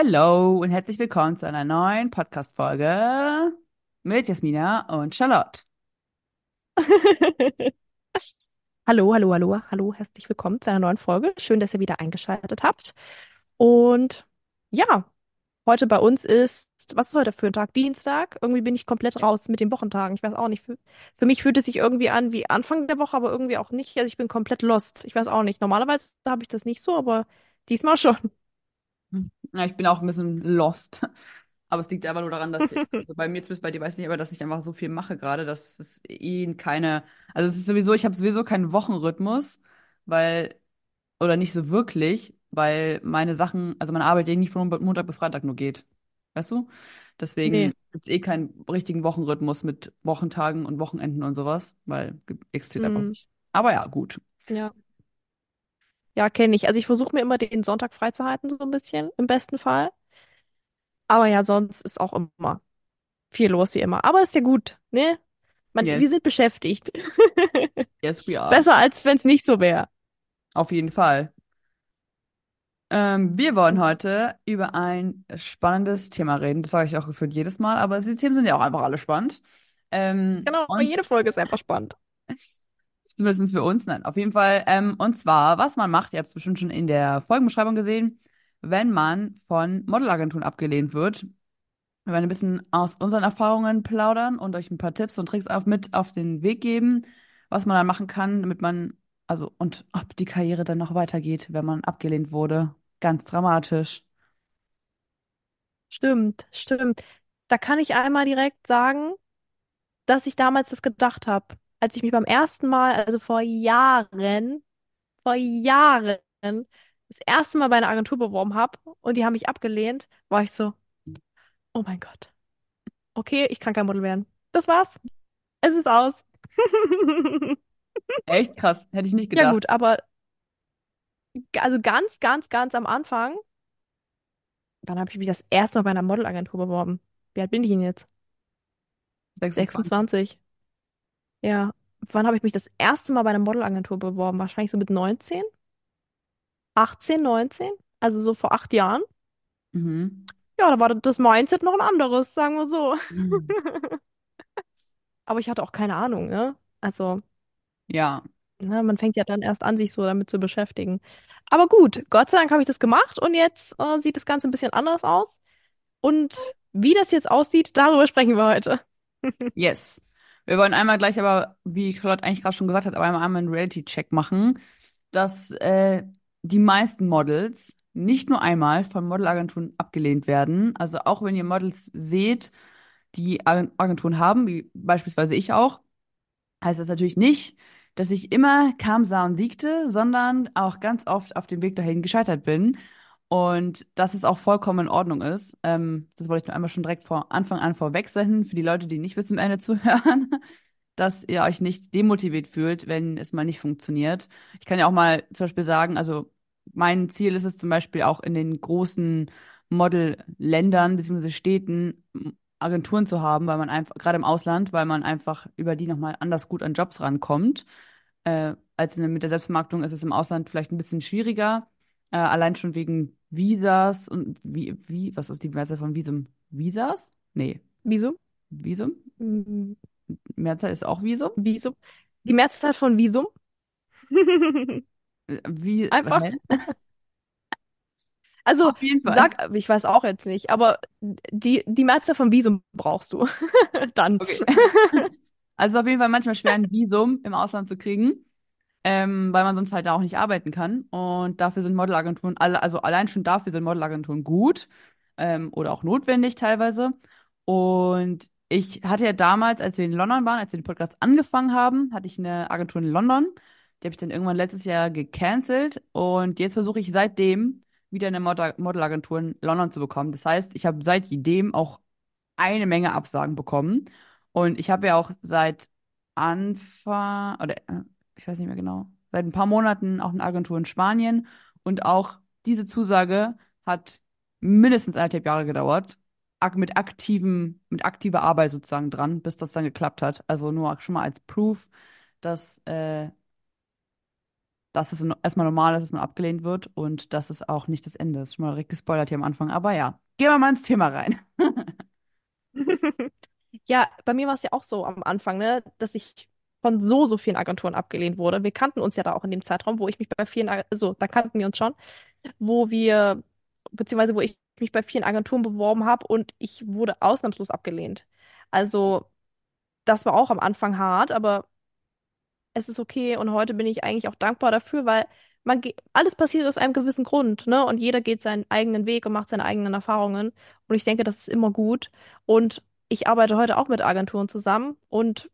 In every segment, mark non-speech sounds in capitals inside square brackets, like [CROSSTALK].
Hallo und herzlich willkommen zu einer neuen Podcast-Folge mit Jasmina und Charlotte. [LAUGHS] Hallo, hallo, hallo, hallo, herzlich willkommen zu einer neuen Folge. Schön, dass ihr wieder eingeschaltet habt. Und ja, heute bei uns ist, was ist heute für ein Tag? Dienstag. Irgendwie bin ich komplett raus mit den Wochentagen. Ich weiß auch nicht. Für, für mich fühlt es sich irgendwie an wie Anfang der Woche, aber irgendwie auch nicht. Also ich bin komplett lost. Ich weiß auch nicht. Normalerweise habe ich das nicht so, aber diesmal schon. Ja, ich bin auch ein bisschen lost. [LAUGHS] Aber es liegt einfach nur daran, dass, [LAUGHS] also bei mir zumindest bei dir weiß ich nicht, aber dass ich einfach so viel mache gerade, dass es eh keine, also es ist sowieso, ich habe sowieso keinen Wochenrhythmus, weil, oder nicht so wirklich, weil meine Sachen, also meine Arbeit eh nicht von Montag bis Freitag nur geht. Weißt du? Deswegen Nee. gibt es eh keinen richtigen Wochenrhythmus mit Wochentagen und Wochenenden und sowas, weil existiert einfach Hm, nicht. Aber ja, gut. ja. Ja, kenne ich. Also ich versuche mir immer den Sonntag freizuhalten, so ein bisschen, im besten Fall. Aber ja, sonst ist auch immer viel los wie immer. Aber ist ja gut, ne? Man, wir Yes. sind beschäftigt. [LAUGHS] Yes, we are. Besser, als wenn es nicht so wäre. Auf jeden Fall. Ähm, wir wollen heute über ein spannendes Thema reden. Das sage ich auch gefühlt jedes Mal, aber die Themen sind ja auch einfach alle spannend. Ähm, Genau, und jede Folge ist einfach spannend. [LAUGHS] zumindest für uns, nein, auf jeden Fall. Ähm, und zwar, was man macht, ihr habt es bestimmt schon in der Folgenbeschreibung gesehen, wenn man von Modelagenturen abgelehnt wird. Wir werden ein bisschen aus unseren Erfahrungen plaudern und euch ein paar Tipps und Tricks auf, mit auf den Weg geben, was man dann machen kann, damit man, also, und ob die Karriere dann noch weitergeht, wenn man abgelehnt wurde. Ganz dramatisch. Stimmt, stimmt. Da kann ich einmal direkt sagen, dass ich damals das gedacht habe. Als ich mich beim ersten Mal, also vor Jahren, vor Jahren, das erste Mal bei einer Agentur beworben habe und die haben mich abgelehnt, war ich so, oh mein Gott, okay, ich kann kein Model werden. Das war's. Es ist aus. [LAUGHS] Echt krass, hätte ich nicht Ja gedacht. gut, aber also ganz, ganz, ganz am Anfang, wann habe ich mich das erste Mal bei einer Modelagentur beworben? Wie alt bin ich denn jetzt? 26. 26. Ja. Wann habe ich mich das erste Mal bei einer Modelagentur beworben? Wahrscheinlich so mit 19? 18, 19? Also so vor acht Jahren. Mhm. Ja, da war das Mindset noch ein anderes, sagen wir so. Mhm. [LAUGHS] Aber ich hatte auch keine Ahnung, ne? Also, Ja, ne, man fängt ja dann erst an, sich so damit zu beschäftigen. Aber gut, Gott sei Dank habe ich das gemacht und jetzt äh, sieht das Ganze ein bisschen anders aus. Und wie das jetzt aussieht, darüber sprechen wir heute. [LAUGHS] yes. Wir wollen einmal gleich aber, wie Claude eigentlich gerade schon gesagt hat, aber einmal, einmal einen Reality-Check machen, dass äh, die meisten Models nicht nur einmal von Modelagenturen abgelehnt werden. Also auch wenn ihr Models seht, die Ag- Agenturen haben, wie beispielsweise ich auch, heißt das natürlich nicht, dass ich immer kam, sah und siegte, sondern auch ganz oft auf dem Weg dahin gescheitert bin. Und dass es auch vollkommen in Ordnung ist. Ähm, das wollte ich nur einmal schon direkt vor Anfang an vorweg senden, für die Leute, die nicht bis zum Ende [LAUGHS] zuhören, dass ihr euch nicht demotiviert fühlt, wenn es mal nicht funktioniert. Ich kann ja auch mal zum Beispiel sagen, also mein Ziel ist es zum Beispiel auch in den großen Model-Ländern bzw. Städten Agenturen zu haben, weil man einfach, gerade im Ausland, weil man einfach über die nochmal anders gut an Jobs rankommt. Äh, als in, mit der Selbstvermarktung ist es im Ausland vielleicht ein bisschen schwieriger, äh, allein schon wegen Visas und wie, wie, was ist die Mehrzahl von Visum? Visas? Nee, Wieso? Visum? Mm, Mehrzahl ist auch Visum? Visum? Die Mehrzahl von Visum? Äh, Wie, Einfach. hä? Also, Auf jeden Fall. sag, ich weiß auch jetzt nicht, aber die, die Mehrzahl von Visum brauchst du. [LAUGHS] Dann. Okay. Also es ist auf jeden Fall manchmal schwer, ein Visum im Ausland zu kriegen, ähm, weil man sonst halt da auch nicht arbeiten kann. Und dafür sind Modelagenturen, also allein schon dafür sind Modelagenturen gut ähm, oder auch notwendig teilweise. Und ich hatte ja damals, als wir in London waren, als wir den Podcast angefangen haben, hatte ich eine Agentur in London. Die habe ich dann irgendwann letztes Jahr gecancelt. Und jetzt versuche ich seitdem wieder eine Model Modelagentur in London zu bekommen. Das heißt, ich habe seitdem auch eine Menge Absagen bekommen. Und ich habe ja auch seit Anfang, oder äh, ich weiß nicht mehr genau, seit ein paar Monaten auch eine Agentur in Spanien. Und auch diese Zusage hat mindestens eineinhalb Jahre gedauert. Mit aktivem, mit aktiver Arbeit sozusagen dran, bis das dann geklappt hat. Also nur schon mal als Proof, dass äh, dass es erstmal normal ist, dass man abgelehnt wird und dass es auch nicht das Ende ist. Schon mal direkt gespoilert hier am Anfang. Aber ja, gehen wir mal ins Thema rein. [LAUGHS] Ja, bei mir war es ja auch so am Anfang, ne, dass ich von so, so vielen Agenturen abgelehnt wurde. Wir kannten uns ja da auch in dem Zeitraum, wo ich mich bei vielen, also da kannten wir uns schon, wo wir, beziehungsweise wo ich mich bei vielen Agenturen beworben habe und ich wurde ausnahmslos abgelehnt. Also das war auch am Anfang hart, aber es ist okay und heute bin ich eigentlich auch dankbar dafür, weil man alles passiert aus einem gewissen Grund, ne? Und jeder geht seinen eigenen Weg und macht seine eigenen Erfahrungen. Und ich denke, das ist immer gut. Und ich arbeite heute auch mit Agenturen zusammen und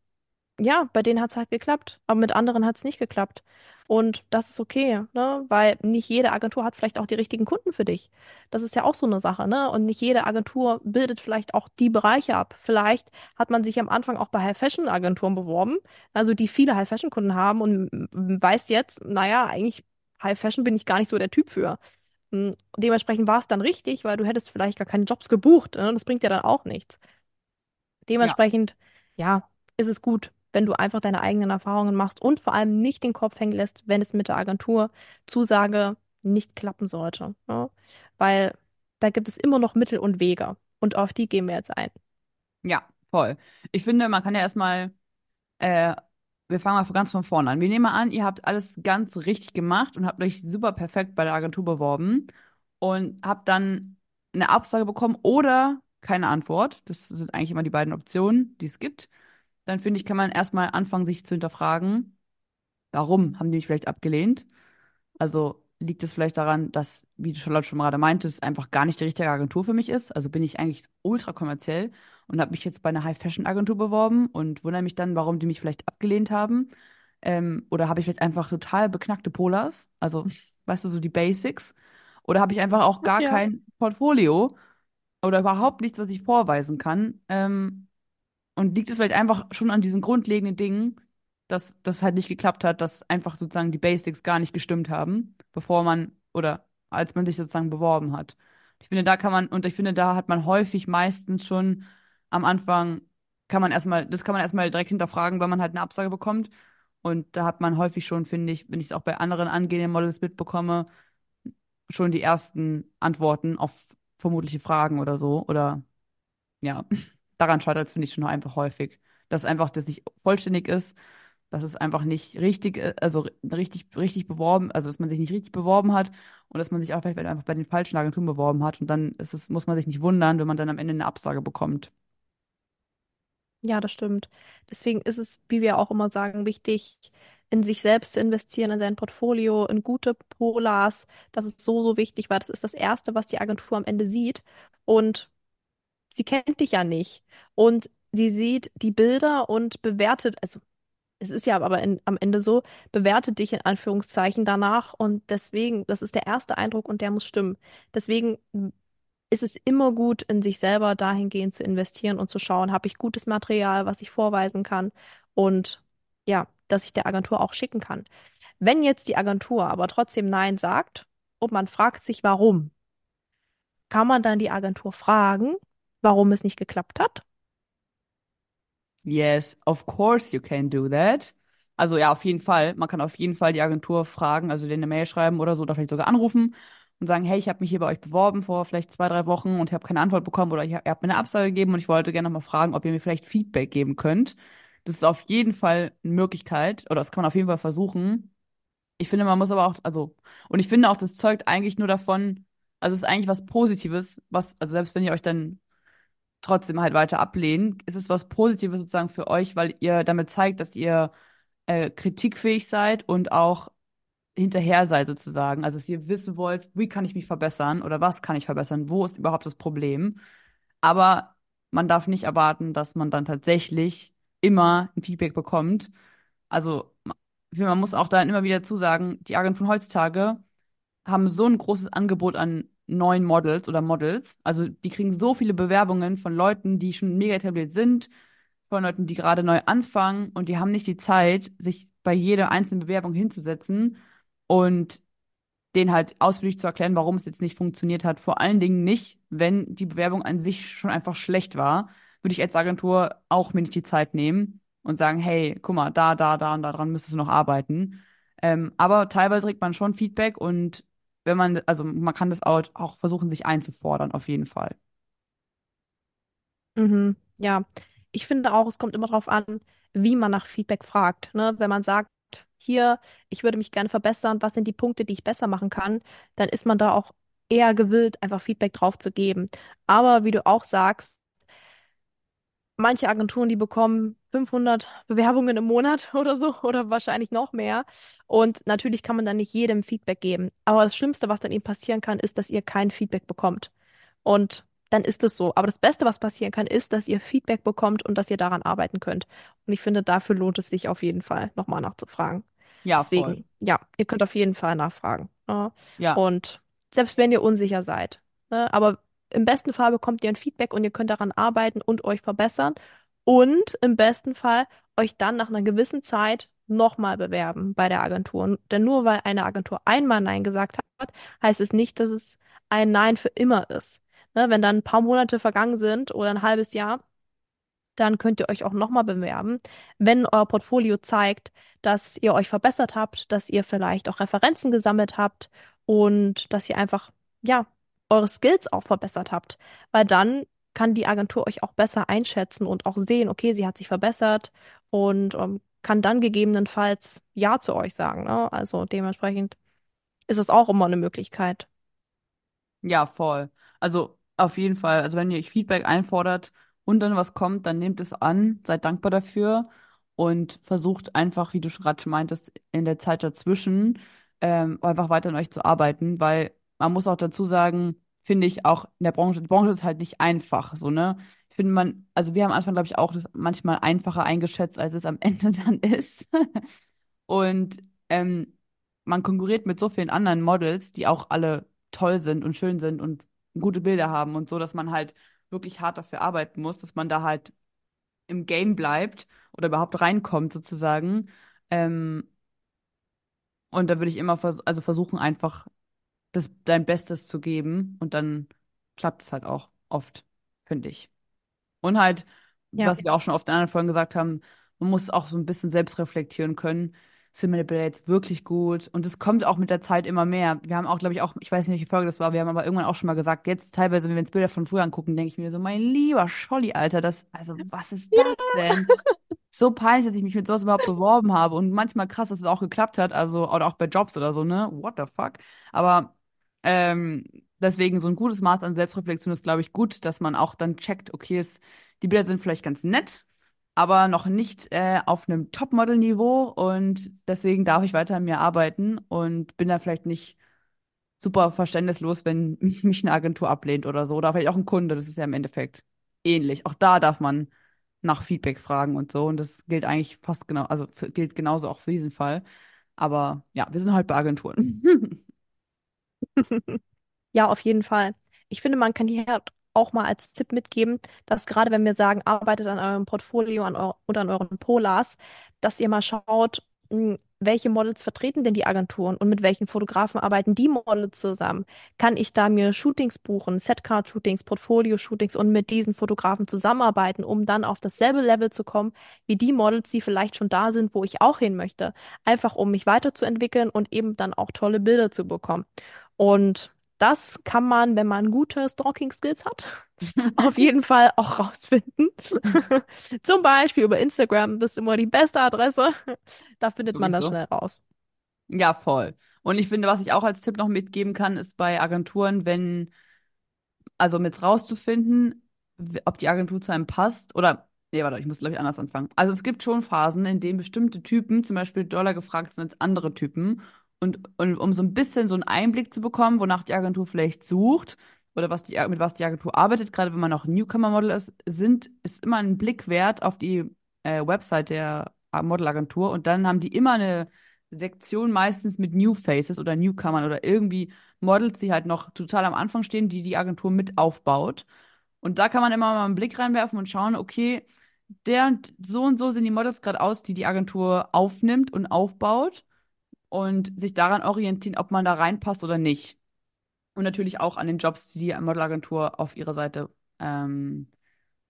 ja, bei denen hat es halt geklappt, aber mit anderen hat es nicht geklappt. Und das ist okay, ne? Weil nicht jede Agentur hat vielleicht auch die richtigen Kunden für dich. Das ist ja auch so eine Sache, ne? Und nicht jede Agentur bildet vielleicht auch die Bereiche ab. Vielleicht hat man sich am Anfang auch bei High-Fashion-Agenturen beworben, also die viele High-Fashion-Kunden haben und weiß jetzt, naja, eigentlich High-Fashion bin ich gar nicht so der Typ für. Mm, Dementsprechend war es dann richtig, weil du hättest vielleicht gar keine Jobs gebucht, ne? Das bringt ja dann auch nichts. Ja, Dementsprechend, ja, ist es gut, wenn du einfach deine eigenen Erfahrungen machst und vor allem nicht den Kopf hängen lässt, wenn es mit der Agentur Zusage nicht klappen sollte. Ne? Weil da gibt es immer noch Mittel und Wege. Und auf die gehen wir jetzt ein. ja, voll. Ich finde, man kann ja erstmal, äh, wir fangen mal ganz von vorne an. Wir nehmen mal an, ihr habt alles ganz richtig gemacht und habt euch super perfekt bei der Agentur beworben und habt dann eine Absage bekommen oder keine Antwort. Das sind eigentlich immer die beiden Optionen, die es gibt. Dann finde ich, kann man erstmal anfangen, sich zu hinterfragen, warum haben die mich vielleicht abgelehnt? Also liegt es vielleicht daran, dass, wie du Charlotte schon gerade meintest, einfach gar nicht die richtige Agentur für mich ist? Also bin ich eigentlich ultra kommerziell und habe mich jetzt bei einer High-Fashion-Agentur beworben und wundere mich dann, warum die mich vielleicht abgelehnt haben. Ähm, oder habe ich vielleicht einfach total beknackte Polars? Also, [LAUGHS] weißt du, so die Basics? Oder habe ich einfach auch gar Ja. kein Portfolio oder überhaupt nichts, was ich vorweisen kann? Ähm, und liegt es vielleicht einfach schon an diesen grundlegenden Dingen, dass das halt nicht geklappt hat, dass einfach sozusagen die Basics gar nicht gestimmt haben, bevor man oder als man sich sozusagen beworben hat. Ich finde, da kann man, und ich finde, da hat man häufig meistens schon am Anfang, kann man erstmal, das kann man erstmal direkt hinterfragen, wenn man halt eine Absage bekommt. Und da hat man häufig schon, finde ich, wenn ich es auch bei anderen angehenden Models mitbekomme, schon die ersten Antworten auf vermutliche Fragen oder so. Oder ja, daran scheitert es, finde ich, schon einfach häufig. Dass einfach das nicht vollständig ist, dass es einfach nicht richtig, äh, also richtig, richtig beworben, also dass man sich nicht richtig beworben hat und dass man sich auch vielleicht einfach bei den falschen Agenturen beworben hat. Und dann ist es, muss man sich nicht wundern, wenn man dann am Ende eine Absage bekommt. Ja, das stimmt. Deswegen ist es, wie wir auch immer sagen, wichtig, in sich selbst zu investieren, in sein Portfolio, in gute Polars. Das ist so, so wichtig, weil das ist das Erste, was die Agentur am Ende sieht. Und sie kennt dich ja nicht. Und sie sieht die Bilder und bewertet, also es ist ja aber in, am Ende so, bewertet dich in Anführungszeichen danach. Und deswegen, das ist der erste Eindruck und der muss stimmen. Deswegen ist es immer gut, in sich selber dahingehend zu investieren und zu schauen, habe ich gutes Material, was ich vorweisen kann und ja, dass ich der Agentur auch schicken kann. Wenn jetzt die Agentur aber trotzdem Nein sagt und man fragt sich, warum, kann man dann die Agentur fragen, warum es nicht geklappt hat? Yes, of course you can do that. Also ja, auf jeden Fall. Man kann auf jeden Fall die Agentur fragen, also denen eine Mail schreiben oder so, oder vielleicht sogar anrufen und sagen, hey, ich habe mich hier bei euch beworben vor vielleicht zwei, drei Wochen und ich habe keine Antwort bekommen oder ihr habt mir eine Absage gegeben und ich wollte gerne noch mal fragen, ob ihr mir vielleicht Feedback geben könnt. Das ist auf jeden Fall eine Möglichkeit oder das kann man auf jeden Fall versuchen. Ich finde, man muss aber auch, also, und ich finde auch, das zeugt eigentlich nur davon, also es ist eigentlich was Positives, was, also selbst wenn ihr euch dann trotzdem halt weiter ablehnen, ist es was Positives sozusagen für euch, weil ihr damit zeigt, dass ihr äh, kritikfähig seid und auch hinterher seid sozusagen. Also dass ihr wissen wollt, wie kann ich mich verbessern oder was kann ich verbessern, wo ist überhaupt das Problem. Aber man darf nicht erwarten, dass man dann tatsächlich immer ein Feedback bekommt. Also man muss auch dann immer wieder zusagen, die Agenturen heutzutage haben so ein großes Angebot an neuen Models oder Models. Also die kriegen so viele Bewerbungen von Leuten, die schon mega etabliert sind, von Leuten, die gerade neu anfangen und die haben nicht die Zeit, sich bei jeder einzelnen Bewerbung hinzusetzen und denen halt ausführlich zu erklären, warum es jetzt nicht funktioniert hat. Vor allen Dingen nicht, wenn die Bewerbung an sich schon einfach schlecht war, würde ich als Agentur auch mir nicht die Zeit nehmen und sagen, hey, guck mal, da, da, da und da dran müsstest du noch arbeiten. Ähm, aber teilweise kriegt man schon Feedback und wenn man, also man kann das auch, auch versuchen, sich einzufordern, auf jeden Fall. Mhm. Ja, ich finde auch, es kommt immer darauf an, wie man nach Feedback fragt. Ne? Wenn man sagt, hier, ich würde mich gerne verbessern, was sind die Punkte, die ich besser machen kann, dann ist man da auch eher gewillt, einfach Feedback drauf zu geben. Aber wie du auch sagst, manche Agenturen, die bekommen 500 Bewerbungen im Monat [LAUGHS] oder so oder wahrscheinlich noch mehr. Und natürlich kann man dann nicht jedem Feedback geben. Aber das Schlimmste, was dann eben passieren kann, ist, dass ihr kein Feedback bekommt. Und dann ist es so. Aber das Beste, was passieren kann, ist, dass ihr Feedback bekommt und dass ihr daran arbeiten könnt. Und ich finde, dafür lohnt es sich auf jeden Fall, nochmal nachzufragen. Ja, voll. Deswegen, ja, ihr könnt auf jeden Fall nachfragen. Ne? Ja, Und selbst wenn ihr unsicher seid, ne? Aber im besten Fall bekommt ihr ein Feedback und ihr könnt daran arbeiten und euch verbessern. Und im besten Fall euch dann nach einer gewissen Zeit nochmal bewerben bei der Agentur. Denn nur weil eine Agentur einmal Nein gesagt hat, heißt es nicht, dass es ein Nein für immer ist. Ne? Wenn dann ein paar Monate vergangen sind oder ein halbes Jahr, dann könnt ihr euch auch nochmal bewerben, wenn euer Portfolio zeigt, dass ihr euch verbessert habt, dass ihr vielleicht auch Referenzen gesammelt habt und dass ihr einfach, ja, eure Skills auch verbessert habt. Weil dann kann die Agentur euch auch besser einschätzen und auch sehen, okay, sie hat sich verbessert und ähm, kann dann gegebenenfalls Ja zu euch sagen. Ne? Also dementsprechend ist es auch immer eine Möglichkeit. ja, voll. Also auf jeden Fall. Also wenn ihr euch Feedback einfordert und dann was kommt, dann nehmt es an, seid dankbar dafür und versucht einfach, wie du gerade schon meintest, in der Zeit dazwischen ähm, einfach weiter an euch zu arbeiten, weil man muss auch dazu sagen, finde ich auch in der Branche, die Branche ist halt nicht einfach, so, ne? Ich finde man, also wir haben am Anfang, glaube ich, auch das manchmal einfacher eingeschätzt, als es am [LAUGHS] Ende dann ist. Und ähm, man konkurriert mit so vielen anderen Models, die auch alle toll sind und schön sind und gute Bilder haben und so, dass man halt wirklich hart dafür arbeiten muss, dass man da halt im Game bleibt oder überhaupt reinkommt sozusagen. Ähm, und da würde ich immer vers also versuchen, einfach das, dein Bestes zu geben und dann klappt es halt auch oft, finde ich. Und halt, Ja. was wir auch schon oft in anderen Folgen gesagt haben, man muss auch so ein bisschen selbst reflektieren können. Sind meine Bilder jetzt wirklich gut? Und es kommt auch mit der Zeit immer mehr. Wir haben auch, glaube ich, auch, ich weiß nicht, welche Folge das war, wir haben aber irgendwann auch schon mal gesagt, jetzt teilweise, wenn wir uns Bilder von früher angucken, denke ich mir so, mein lieber Scholli, Alter, das, also, was ist das denn? So peinlich, dass ich mich mit sowas überhaupt beworben habe. Und manchmal krass, dass es auch geklappt hat, also, oder auch bei Jobs oder so, ne? What the fuck? Aber, ähm, deswegen so ein gutes Maß an Selbstreflexion ist, glaube ich, gut, dass man auch dann checkt, okay, es, die Bilder sind vielleicht ganz nett, aber noch nicht äh, auf einem Topmodel-Niveau und deswegen darf ich weiter an mir arbeiten und bin da vielleicht nicht super verständnislos, wenn [LAUGHS] mich eine Agentur ablehnt oder so. Oder vielleicht auch ein Kunde, das ist ja im Endeffekt ähnlich. Auch da darf man nach Feedback fragen und so und das gilt eigentlich fast genau, also gilt genauso auch für diesen Fall. Aber ja, wir sind halt bei Agenturen. [LAUGHS] Ja, auf jeden Fall. Ich finde, man kann hier auch mal als Tipp mitgeben, dass gerade wenn wir sagen, arbeitet an eurem Portfolio an eu oder an euren Polars, dass ihr mal schaut, mh, welche Models vertreten denn die Agenturen und mit welchen Fotografen arbeiten die Models zusammen? Kann ich da mir Shootings buchen, Setcard-Shootings, Portfolio-Shootings und mit diesen Fotografen zusammenarbeiten, um dann auf dasselbe Level zu kommen wie die Models, die vielleicht schon da sind, wo ich auch hin möchte? Einfach um mich weiterzuentwickeln und eben dann auch tolle Bilder zu bekommen. Und das kann man, wenn man gute Stalking-Skills hat, [LAUGHS] auf jeden Fall auch rausfinden. [LAUGHS] Zum Beispiel über Instagram, das ist immer die beste Adresse. Da findet man das Sowieso. schnell raus. Ja, voll. Und ich finde, was ich auch als Tipp noch mitgeben kann, ist bei Agenturen, wenn also mit rauszufinden, ob die Agentur zu einem passt oder, nee, warte, ich muss, glaube ich, anders anfangen. Also es gibt schon Phasen, in denen bestimmte Typen zum Beispiel doller gefragt sind als andere Typen. Und, und um so ein bisschen so einen Einblick zu bekommen, wonach die Agentur vielleicht sucht oder was die, mit was die Agentur arbeitet, gerade wenn man noch Newcomer-Model ist, sind, ist immer ein Blick wert auf die äh, Website der Modelagentur und dann haben die immer eine Sektion meistens mit New Faces oder Newcomern oder irgendwie Models, die halt noch total am Anfang stehen, die die Agentur mit aufbaut. Und da kann man immer mal einen Blick reinwerfen und schauen, okay, der und so und so sehen die Models gerade aus, die die Agentur aufnimmt und aufbaut und sich daran orientieren, ob man da reinpasst oder nicht. Und natürlich auch an den Jobs, die die Modelagentur auf ihrer Seite ähm,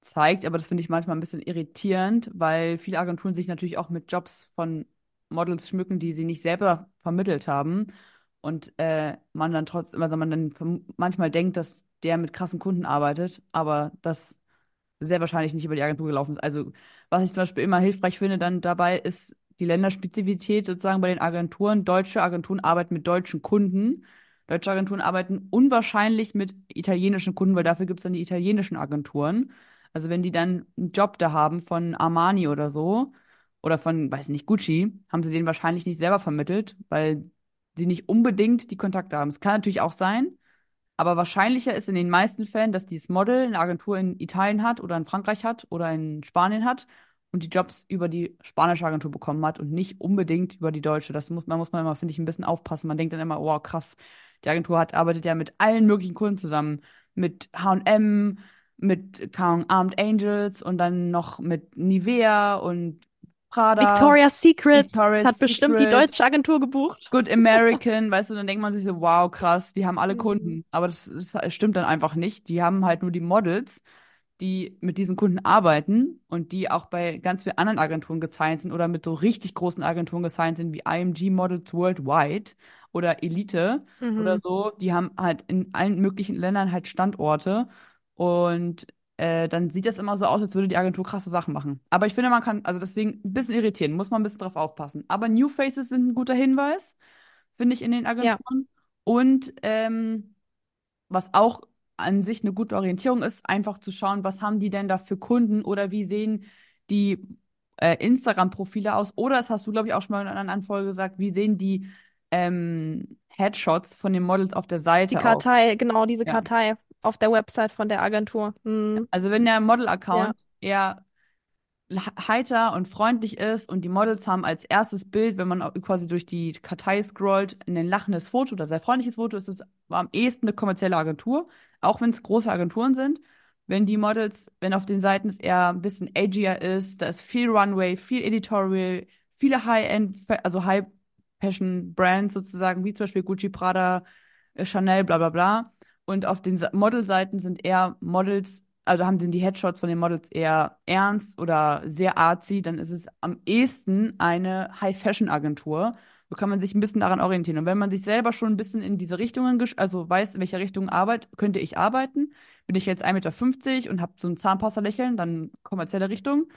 zeigt. Aber das finde ich manchmal ein bisschen irritierend, weil viele Agenturen sich natürlich auch mit Jobs von Models schmücken, die sie nicht selber vermittelt haben. Und äh, man dann trotzdem, also man dann manchmal denkt, dass der mit krassen Kunden arbeitet, aber das sehr wahrscheinlich nicht über die Agentur gelaufen ist. Also, was ich zum Beispiel immer hilfreich finde dann dabei, ist die Länderspezifität sozusagen bei den Agenturen. Deutsche Agenturen arbeiten mit deutschen Kunden. Deutsche Agenturen arbeiten unwahrscheinlich mit italienischen Kunden, weil dafür gibt es dann die italienischen Agenturen. Also wenn die dann einen Job da haben von Armani oder so oder von, weiß nicht, Gucci, haben sie den wahrscheinlich nicht selber vermittelt, weil sie nicht unbedingt die Kontakte haben. Es kann natürlich auch sein, aber wahrscheinlicher ist in den meisten Fällen, dass dieses Model eine Agentur in Italien hat oder in Frankreich hat oder in Spanien hat und die Jobs über die spanische Agentur bekommen hat und nicht unbedingt über die deutshe. Das muss man, muss man immer, finde ich, ein bisschen aufpassen. Man denkt dann immer, oh krass, die Agentur hat, arbeitet ja mit allen möglichen Kunden zusammen. Mit H&M, mit Ahnung, Armed Angels und dann noch mit Nivea und Prada, Victoria's Secret Victoria's hat bestimmt die Secret. deutsche Agentur gebucht. Good [LAUGHS] American, weißt du, dann denkt man sich so, wow, krass, die haben alle Mhm. Kunden. Aber das, das stimmt dann einfach nicht. Die haben halt nur die Models, die mit diesen Kunden arbeiten und die auch bei ganz vielen anderen Agenturen gesigned sind oder mit so richtig großen Agenturen gesigned sind wie IMG Models Worldwide oder Elite oder Mhm. so. Die haben halt in allen möglichen Ländern halt Standorte und äh, dann sieht das immer so aus, als würde die Agentur krasse Sachen machen. Aber ich finde, man kann, also deswegen ein bisschen irritieren, muss man ein bisschen drauf aufpassen. Aber New Faces sind ein guter Hinweis, finde ich, in den Ja. Agenturen. Und ähm, was auch an sich eine gute Orientierung ist, einfach zu schauen, was haben die denn da für Kunden oder wie sehen die äh, Instagram-Profile aus? Oder, das hast du, glaube ich, auch schon mal in einer anderen Folge gesagt, wie sehen die ähm, Headshots von den Models auf der Die Seite aus? Kartei, genau, diese Ja. Kartei auf der Website von der Agentur. Mhm. Also wenn der Ja. Model-Account eher he- heiter und freundlich ist und die Models haben als erstes Bild, wenn man quasi durch die Kartei scrollt, ein lachendes Foto oder sehr freundliches Foto, ist es am ehesten eine kommerzielle Agentur, auch wenn es große Agenturen sind. Wenn die Models, wenn auf den Seiten es eher ein bisschen agier ist, da ist viel Runway, viel Editorial, viele High-End, also High-Fashion-Brands sozusagen, wie zum Beispiel Gucci, Prada, äh, Chanel, bla bla bla. Und auf den Modelseiten sind eher Models, also haben sind die Headshots von den Models eher ernst oder sehr artsy, dann ist es am ehesten eine High-Fashion-Agentur. So kann man sich ein bisschen daran orientieren. Und wenn man sich selber schon ein bisschen in diese Richtungen, also weiß, in welcher Richtung Arbeit, könnte ich arbeiten. Bin ich jetzt 1,50 Meter und habe so ein Zahnpasta-Lächeln, dann kommerzielle Richtung.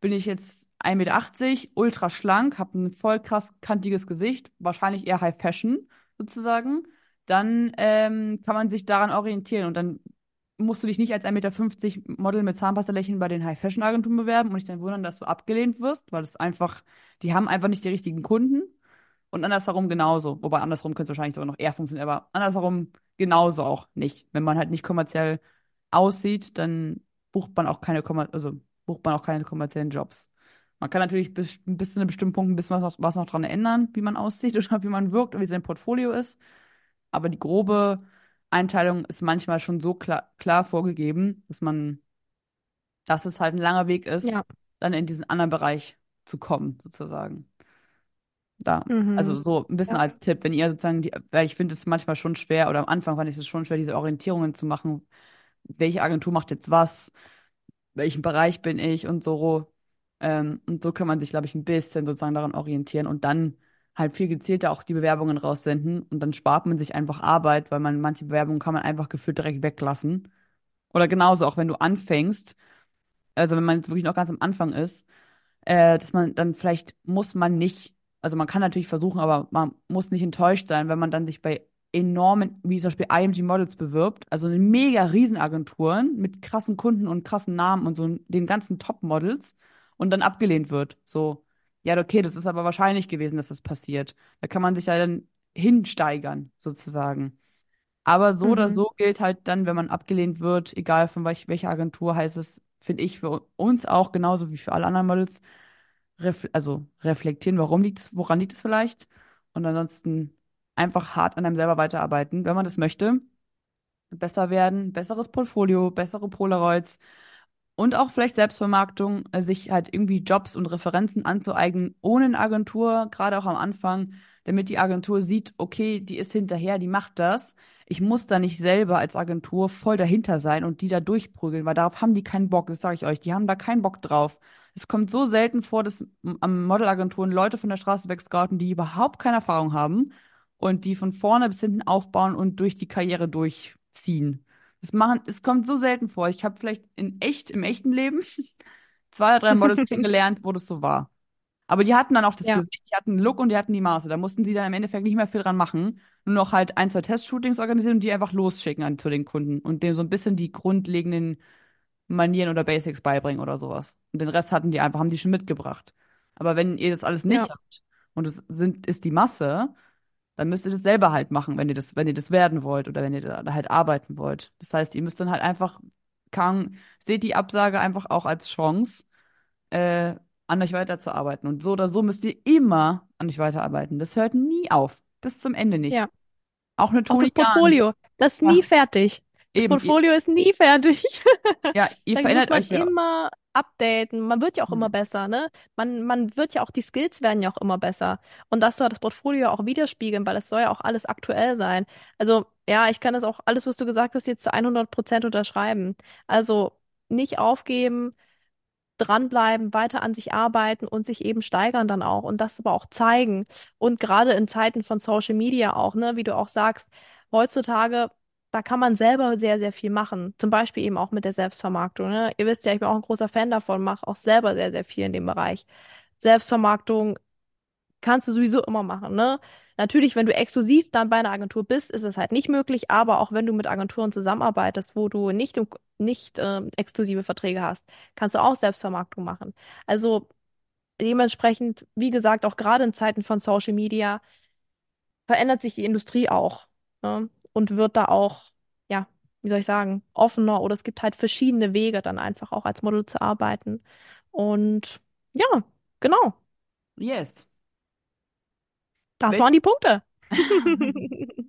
Bin ich jetzt 1,80 Meter, ultra schlank, habe ein voll krass kantiges Gesicht, wahrscheinlich eher High Fashion sozusagen, dann ähm, kann man sich daran orientieren und dann musst du dich nicht als 1,50 Meter Model mit Zahnpasta-Lächeln bei den High-Fashion-Agenturen bewerben und dich dann wundern, dass du abgelehnt wirst, weil es einfach, die haben einfach nicht die richtigen Kunden. Und andersherum genauso. Wobei andersherum könnte es wahrscheinlich sogar noch eher funktionieren, aber andersherum genauso auch nicht. Wenn man halt nicht kommerziell aussieht, dann bucht man auch keine, kommer also bucht man auch keine kommerziellen Jobs. Man kann natürlich bis, bis zu einem bestimmten Punkt ein bisschen was, noch- was noch dran ändern, wie man aussieht [LAUGHS] oder wie man wirkt und wie sein Portfolio ist. Aber die grobe Einteilung ist manchmal schon so klar, klar vorgegeben, dass man, dass es halt ein langer Weg ist, Ja. dann in diesen anderen Bereich zu kommen, sozusagen. Da. Mhm. Also so ein bisschen Ja. als Tipp, wenn ihr sozusagen die, weil ich finde es manchmal schon schwer, oder am Anfang fand ich es schon schwer, diese Orientierungen zu machen. Welche Agentur macht jetzt was? Welchen Bereich bin ich und so. Ähm, und so kann man sich, glaube ich, ein bisschen sozusagen daran orientieren und dann halt viel gezielter auch die Bewerbungen raussenden und dann spart man sich einfach Arbeit, weil man manche Bewerbungen kann man einfach gefühlt direkt weglassen. Oder genauso, auch wenn du anfängst, also wenn man jetzt wirklich noch ganz am Anfang ist, äh, dass man dann vielleicht muss man nicht, also man kann natürlich versuchen, aber man muss nicht enttäuscht sein, wenn man dann sich bei enormen, wie zum Beispiel IMG Models bewirbt, also eine mega Riesenagenturen mit krassen Kunden und krassen Namen und so den ganzen Top-Models und dann abgelehnt wird. So, ja, okay, das ist aber wahrscheinlich gewesen, dass das passiert. Da kann man sich ja dann hinsteigern, sozusagen. Aber so oder Mhm. so gilt halt dann, wenn man abgelehnt wird, egal von welch, welcher Agentur, heißt es, finde ich, für uns auch genauso wie für alle anderen Models, ref also reflektieren, warum liegt's, woran liegt es vielleicht? Und ansonsten einfach hart an einem selber weiterarbeiten, wenn man das möchte. Besser werden, besseres Portfolio, bessere Polaroids und auch vielleicht Selbstvermarktung, äh, sich halt irgendwie Jobs und Referenzen anzueignen, ohne eine Agentur, gerade auch am Anfang, damit die Agentur sieht, okay, die ist hinterher, die macht das. Ich muss da nicht selber als Agentur voll dahinter sein und die da durchprügeln, weil darauf haben die keinen Bock, das sage ich euch. Die haben da keinen Bock drauf. Es kommt so selten vor, dass am Modelagenturen Leute von der Straße wegscouten, die überhaupt keine Erfahrung haben und die von vorne bis hinten aufbauen und durch die Karriere durchziehen. Das machen, es kommt so selten vor. Ich habe vielleicht in echt, im echten Leben [LAUGHS] zwei oder drei Models [LAUGHS] kennengelernt, wo das so war. Aber die hatten dann auch das Ja, Gesicht, die hatten den Look und die hatten die Maße. Da mussten die dann im Endeffekt nicht mehr viel dran machen. Nur noch halt ein, zwei Testshootings organisieren und die einfach losschicken an, zu den Kunden und denen so ein bisschen die grundlegenden Manieren oder Basics beibringen oder sowas. Und den Rest hatten die einfach, haben die schon mitgebracht. Aber wenn ihr das alles nicht ja, habt und es sind, ist die Masse, dann müsst ihr das selber halt machen, wenn ihr das, wenn ihr das werden wollt oder wenn ihr da halt arbeiten wollt. Das heißt, ihr müsst dann halt einfach, kann, seht die Absage einfach auch als Chance äh, an euch weiterzuarbeiten. Und so oder so müsst ihr immer an euch weiterarbeiten. Das hört nie auf. Bis zum Ende nicht. ja. Auch eine Auch Toni das Jahn. Portfolio, das ist nie Ja, fertig. Das eben. Portfolio ist nie fertig. ja, ihr [LAUGHS] verändert euch ja. immer updaten. Man wird ja auch immer Hm. besser, ne? Man, man wird ja auch, die Skills werden ja auch immer besser. Und das soll das Portfolio auch widerspiegeln, weil es soll ja auch alles aktuell sein. Also, ja, ich kann das auch alles, was du gesagt hast, jetzt zu 100 Prozent unterschreiben. Also, nicht aufgeben, dranbleiben, weiter an sich arbeiten und sich eben steigern dann auch und das aber auch zeigen. Und gerade in Zeiten von Social Media auch, ne, wie du auch sagst, heutzutage, da kann man selber sehr, sehr viel machen. Zum Beispiel eben auch mit der Selbstvermarktung, ne? Ihr wisst ja, ich bin auch ein großer Fan davon, mache auch selber sehr, sehr viel in dem Bereich. Selbstvermarktung kannst du sowieso immer machen, ne? Natürlich, wenn du exklusiv dann bei einer Agentur bist, ist es halt nicht möglich, aber auch wenn du mit Agenturen zusammenarbeitest, wo du nicht, nicht ähm, exklusive Verträge hast, kannst du auch Selbstvermarktung machen. Also dementsprechend, wie gesagt, auch gerade in Zeiten von Social Media verändert sich die Industrie auch, ne? Und wird da auch, ja, wie soll ich sagen, offener oder es gibt halt verschiedene Wege, dann einfach auch als Model zu arbeiten. Und ja, genau, Yes. das Wenn, waren die Punkte. [LAUGHS]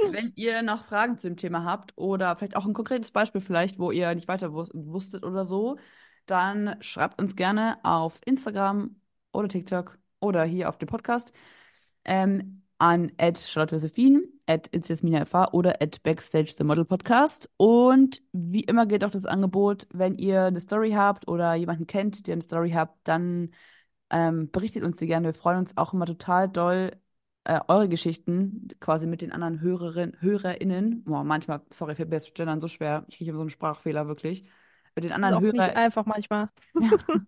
wenn ihr noch Fragen zu dem Thema habt oder vielleicht auch ein konkretes Beispiel vielleicht, wo ihr nicht weiter wus wusstet oder so, dann schreibt uns gerne auf Instagram oder TikTok oder hier auf dem Podcast ähm, an @charlotte at @inzesminafa oder at backstage the model podcast. Und wie immer gilt auch das Angebot, wenn ihr eine Story habt oder jemanden kennt, der eine Story habt, dann ähm, berichtet uns die gerne. Wir freuen uns auch immer total doll, äh, eure Geschichten quasi mit den anderen Hörerin, HörerInnen. Boah, manchmal, sorry, mir das Gendern so schwer. Ich kriege immer so einen Sprachfehler, wirklich. Mit den anderen auch nicht Hörer, einfach manchmal. [LAUGHS]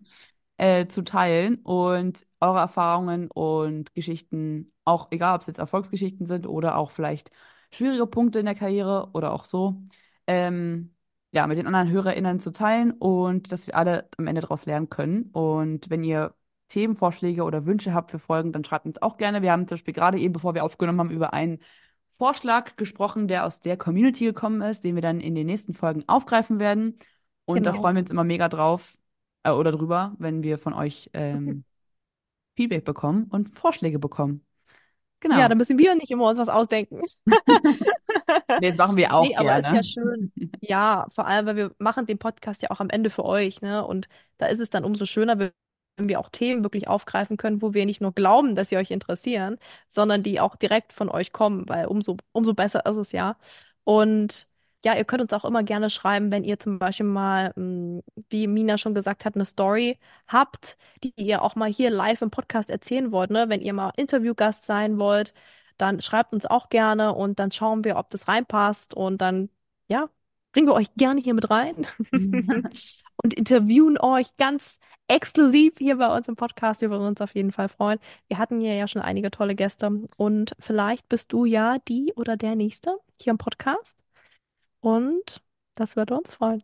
äh, zu teilen und eure Erfahrungen und Geschichten, auch egal, ob es jetzt Erfolgsgeschichten sind oder auch vielleicht schwierige Punkte in der Karriere oder auch so, ähm, ja, mit den anderen HörerInnen zu teilen und dass wir alle am Ende daraus lernen können. Und wenn ihr Themenvorschläge oder Wünsche habt für Folgen, dann schreibt uns auch gerne. Wir haben zum Beispiel gerade eben, bevor wir aufgenommen haben, über einen Vorschlag gesprochen, der aus der Community gekommen ist, den wir dann in den nächsten Folgen aufgreifen werden. Und da Genau. freuen wir uns immer mega drauf äh, oder drüber, wenn wir von euch ähm, Feedback bekommen und Vorschläge bekommen. Ja, Genau. da müssen wir nicht immer uns was ausdenken. [LAUGHS] Nee, das machen wir auch Nee, aber ist ja gerne. schön. Ja, vor allem, weil wir machen den Podcast ja auch am Ende für euch, ne? Und da ist es dann umso schöner, wenn wenn wir auch Themen wirklich aufgreifen können, wo wir nicht nur glauben, dass sie euch interessieren, sondern die auch direkt von euch kommen, weil umso, umso besser ist es ja. Und ja, ihr könnt uns auch immer gerne schreiben, wenn ihr zum Beispiel mal, mh, wie Mina schon gesagt hat, eine Story habt, die ihr auch mal hier live im Podcast erzählen wollt, ne? Wenn ihr mal Interviewgast sein wollt, dann schreibt uns auch gerne und dann schauen wir, ob das reinpasst und dann, ja, bringen wir euch gerne hier mit rein [LAUGHS] [LAUGHS] und interviewen euch ganz exklusiv hier bei uns im Podcast. Wir würden uns auf jeden Fall freuen. Wir hatten hier ja schon einige tolle Gäste und vielleicht bist du ja die oder der Nächste hier im Podcast und das würde uns freuen.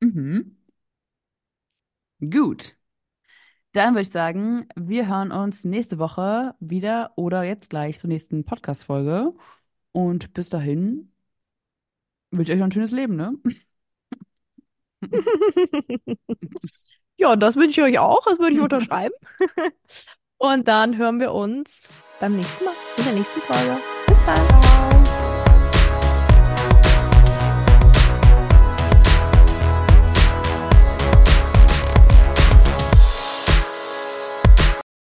Mhm. Gut. Dann würde ich sagen, wir hören uns nächste Woche wieder oder jetzt gleich zur nächsten Podcast-Folge. Und bis dahin wünsche ich euch noch ein schönes Leben, ne? [LAUGHS] Ja, das wünsche ich euch auch. Das würde ich unterschreiben. [LAUGHS] Und dann hören wir uns beim nächsten Mal, in der nächsten Folge. Bis dann.